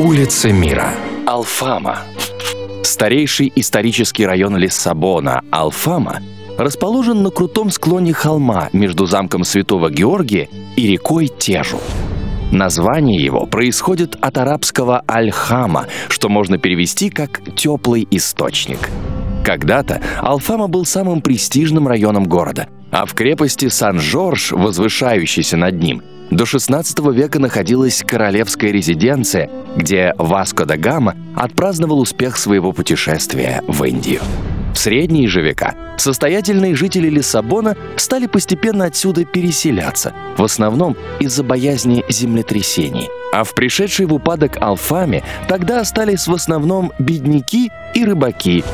Улица мира. Алфама. Старейший исторический район Лиссабона, Алфама, расположен на крутом склоне холма между замком Святого Георгия и рекой Тежу. Название его происходит от арабского «аль-хама», что можно перевести как «теплый источник». Когда-то Алфама был самым престижным районом города, а в крепости Сан-Жорж, возвышающейся над ним, до XVI века находилась королевская резиденция, где Васко да Гама отпраздновал успех своего путешествия в Индию. В средние же века состоятельные жители Лиссабона стали постепенно отсюда переселяться, в основном из-за боязни землетрясений. А в пришедшей в упадок Алфаме тогда остались в основном бедняки и рыбаки.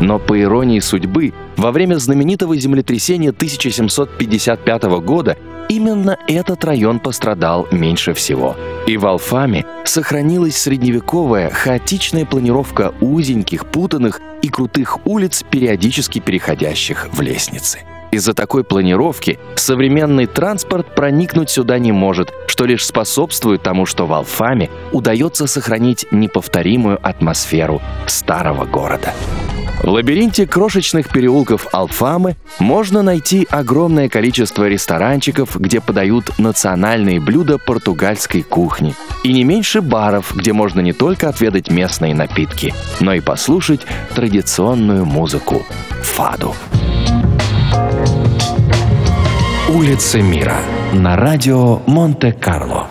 Но по иронии судьбы, во время знаменитого землетрясения 1755 года именно этот район пострадал меньше всего. И в Алфаме сохранилась средневековая хаотичная планировка узеньких, путанных и крутых улиц, периодически переходящих в лестницы. Из-за такой планировки современный транспорт проникнуть сюда не может, что лишь способствует тому, что в Алфаме удается сохранить неповторимую атмосферу старого города. В лабиринте крошечных переулков Алфамы можно найти огромное количество ресторанчиков, где подают национальные блюда португальской кухни, и не меньше баров, где можно не только отведать местные напитки, но и послушать традиционную музыку – фаду. Улица мира на радио Монте-Карло.